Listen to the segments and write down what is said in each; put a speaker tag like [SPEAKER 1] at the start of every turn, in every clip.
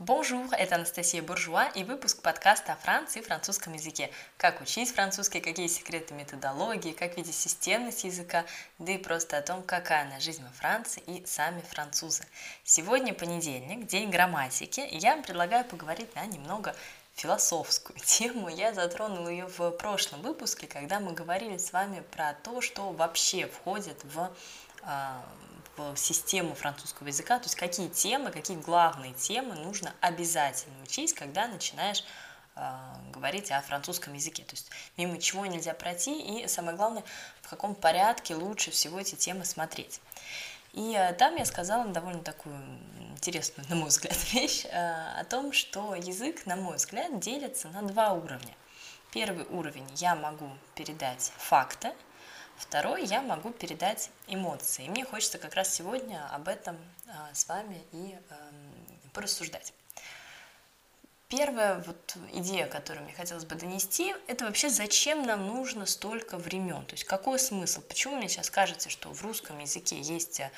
[SPEAKER 1] Bonjour, это Анастасия Буржуа и выпуск подкаста о Франции и французском языке. Как учить французский, какие секреты методологии, как видеть системность языка, да и просто о том, какая она жизнь во Франции и сами французы. Сегодня понедельник, день грамматики, и я вам предлагаю поговорить на немного философскую тему. Я затронула ее в прошлом выпуске, когда мы говорили с вами про то, что вообще входит в а, в систему французского языка, то есть какие темы, какие главные темы нужно обязательно учить, когда начинаешь э, говорить о французском языке. То есть мимо чего нельзя пройти, и самое главное, в каком порядке лучше всего эти темы смотреть. И э, там я сказала довольно такую интересную, на мой взгляд, вещь э, о том, что язык, на мой взгляд, делится на два уровня. Первый уровень я могу передать факты, Второй я могу передать эмоции. И мне хочется как раз сегодня об этом а, с вами и эм, порассуждать. Первая вот идея, которую мне хотелось бы донести, это вообще зачем нам нужно столько времен, то есть какой смысл, почему мне сейчас кажется, что в русском языке есть э,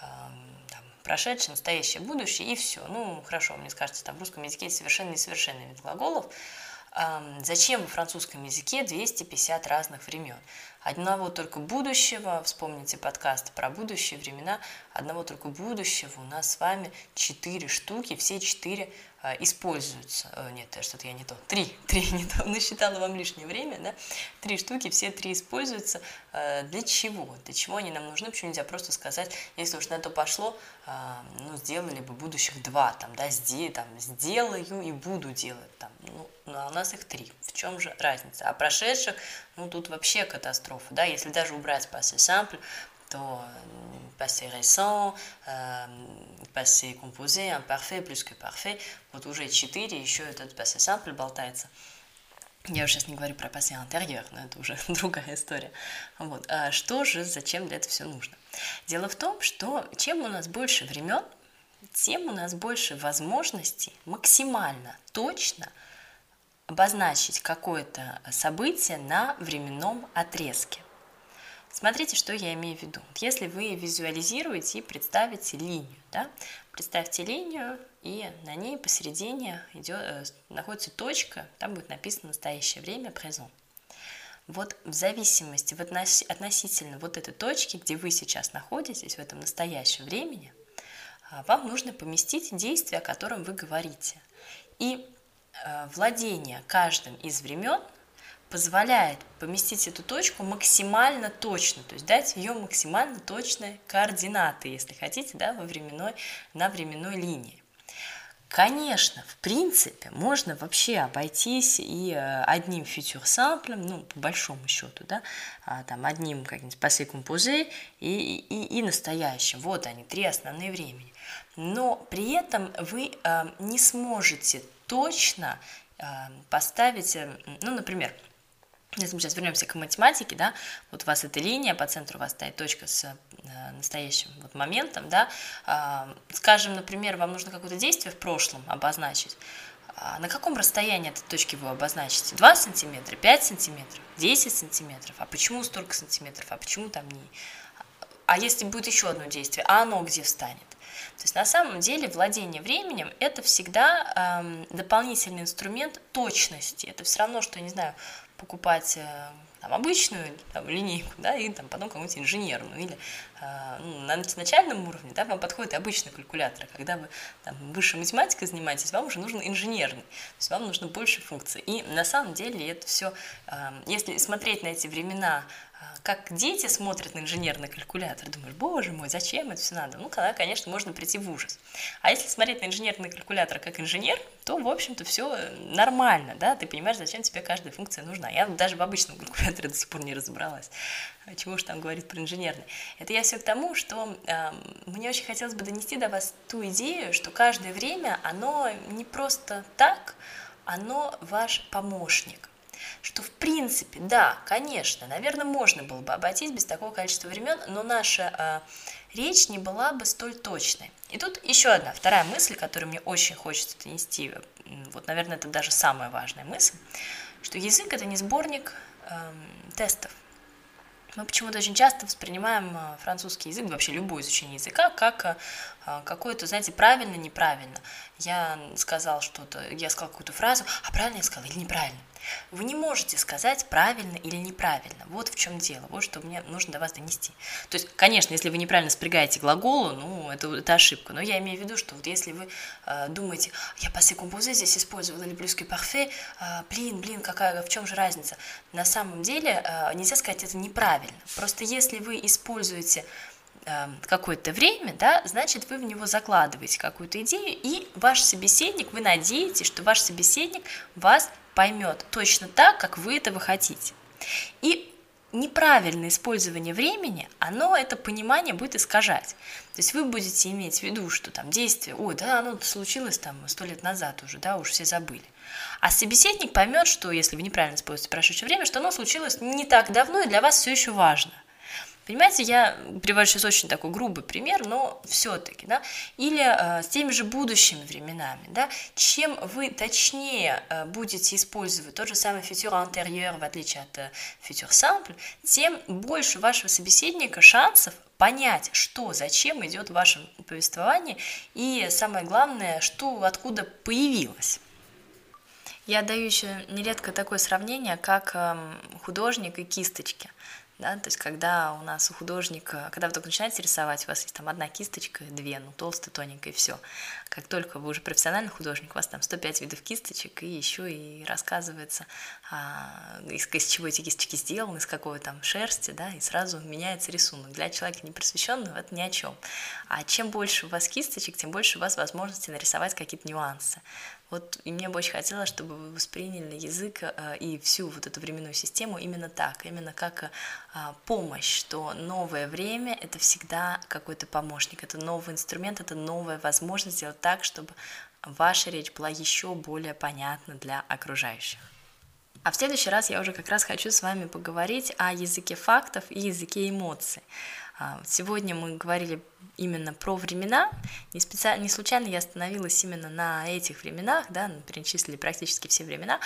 [SPEAKER 1] там, прошедшее, настоящее, будущее и все. Ну, хорошо, мне скажется, там в русском языке есть совершенно несовершенный вид глаголов, Зачем во французском языке 250 разных времен? Одного только будущего, вспомните подкаст про будущие времена, одного только будущего у нас с вами четыре штуки, все четыре а, используются. Э, нет, что-то я не то. Три, три не то. Насчитала вам лишнее время, да? Три штуки, все три используются. Э, для чего? Для чего они нам нужны? Почему нельзя просто сказать, если уж на то пошло, а, ну, сделали бы будущих два, там, да, сдел, там, сделаю и буду делать, там, ну, ну, а у нас их три. В чем же разница? А прошедших, ну, тут вообще катастрофа, да, если даже убрать passé simple, то passé récent, euh, passé composé, imparfait, plus que parfait, вот уже четыре, еще этот passé simple болтается. Я уже сейчас не говорю про passé интерьер, но это уже другая история. Вот. А что же, зачем для этого все нужно? Дело в том, что чем у нас больше времен, тем у нас больше возможностей максимально точно обозначить какое-то событие на временном отрезке. Смотрите, что я имею в виду. Если вы визуализируете и представите линию, да, представьте линию, и на ней посередине идет, э, находится точка, там будет написано настоящее время, презент. Вот в зависимости, в относ, относительно вот этой точки, где вы сейчас находитесь, в этом настоящем времени, а, вам нужно поместить действие, о котором вы говорите. И э, владение каждым из времен позволяет поместить эту точку максимально точно, то есть дать ее максимально точные координаты, если хотите, да, во временной, на временной линии. Конечно, в принципе, можно вообще обойтись и э, одним фьючер самплем, ну, по большому счету, да, а, там, одним как-нибудь passé composé и, и, и настоящим. Вот они, три основные времени. Но при этом вы э, не сможете точно э, поставить, ну, например, если мы сейчас вернемся к математике, да, вот у вас эта линия, по центру у вас стоит точка с э, настоящим вот моментом, да, э, скажем, например, вам нужно какое-то действие в прошлом обозначить, а на каком расстоянии этой точки вы обозначите? 2 сантиметра, 5 сантиметров, 10 сантиметров? А почему столько сантиметров? А почему там не... А если будет еще одно действие, а оно где встанет? То есть на самом деле владение временем – это всегда эм, дополнительный инструмент точности. Это все равно, что, я не знаю, покупать э, там, обычную там, линейку, да, и там, потом какую-нибудь инженерную, или э, ну, на начальном уровне, да, вам подходит обычный калькулятор, когда вы там, высшей математикой занимаетесь, вам уже нужен инженерный, то есть вам нужно больше функций. И на самом деле это все, э, если смотреть на эти времена как дети смотрят на инженерный калькулятор, думаешь, боже мой, зачем это все надо? Ну, когда, конечно, можно прийти в ужас. А если смотреть на инженерный калькулятор как инженер, то, в общем-то, все нормально, да, ты понимаешь, зачем тебе каждая функция нужна. Я даже в обычном калькуляторе до сих пор не разобралась, чего же там говорит про инженерный. Это я все к тому, что э, мне очень хотелось бы донести до вас ту идею, что каждое время, оно не просто так, оно ваш помощник что в принципе, да, конечно, наверное, можно было бы обойтись без такого количества времен, но наша э, речь не была бы столь точной. И тут еще одна, вторая мысль, которую мне очень хочется донести, вот, наверное, это даже самая важная мысль, что язык – это не сборник э, тестов. мы почему-то очень часто воспринимаем э, французский язык, вообще любое изучение языка, как э, какое-то, знаете, правильно, неправильно. Я сказал что-то, я сказал какую-то фразу, а правильно я сказал или неправильно. Вы не можете сказать правильно или неправильно. Вот в чем дело, вот что мне нужно до вас донести. То есть, конечно, если вы неправильно спрягаете глаголу, ну, это, это ошибка. Но я имею в виду, что вот если вы э, думаете, я passé composé здесь использовал или que parfait, э, блин, блин, какая, в чем же разница? На самом деле э, нельзя сказать это неправильно. Просто если вы используете какое-то время, да, значит, вы в него закладываете какую-то идею, и ваш собеседник, вы надеетесь, что ваш собеседник вас поймет точно так, как вы этого хотите. И неправильное использование времени, оно это понимание будет искажать. То есть вы будете иметь в виду, что там действие, ой, да, оно случилось там сто лет назад уже, да, уж все забыли. А собеседник поймет, что если вы неправильно используете прошедшее время, что оно случилось не так давно и для вас все еще важно. Понимаете, я привожу сейчас очень такой грубый пример, но все-таки, да, или э, с теми же будущими временами, да, чем вы точнее э, будете использовать тот же самый futur antérieur, в отличие от э, futur simple, тем больше вашего собеседника шансов понять, что, зачем идет в вашем повествовании, и самое главное, что откуда появилось. Я даю еще нередко такое сравнение, как эм, художник и кисточки да, то есть когда у нас у художника, когда вы только начинаете рисовать, у вас есть там одна кисточка, две, ну, толстая, тоненькая, и все. Как только вы уже профессиональный художник, у вас там 105 видов кисточек, и еще и рассказывается, а, из, из чего эти кисточки сделаны, из какой там шерсти, да, и сразу меняется рисунок. Для человека непросвещенного это ни о чем. А чем больше у вас кисточек, тем больше у вас возможности нарисовать какие-то нюансы. Вот и мне бы очень хотелось, чтобы вы восприняли язык э, и всю вот эту временную систему именно так, именно как э, помощь, что новое время — это всегда какой-то помощник, это новый инструмент, это новая возможность сделать так, чтобы ваша речь была еще более понятна для окружающих. А в следующий раз я уже как раз хочу с вами поговорить о языке фактов и языке эмоций. А, сегодня мы говорили именно про времена. Не, специально, не случайно я остановилась именно на этих временах, да, перечислили практически все времена.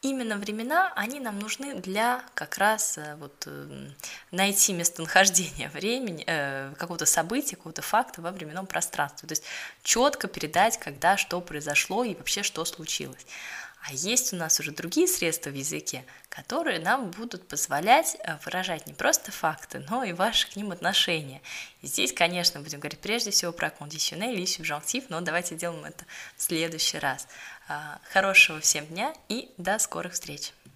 [SPEAKER 1] Именно времена, они нам нужны для как раз э, вот, э, найти местонахождение времени, э, какого-то события, какого-то факта во временном пространстве. То есть четко передать, когда что произошло и вообще что случилось. А есть у нас уже другие средства в языке, которые нам будут позволять э, выражать не просто факты, но и ваши к ним отношения. И здесь, конечно, будем говорить прежде всего про кондиционель и субжанктив, но давайте сделаем это в следующий раз. А, хорошего всем дня и до скорых встреч!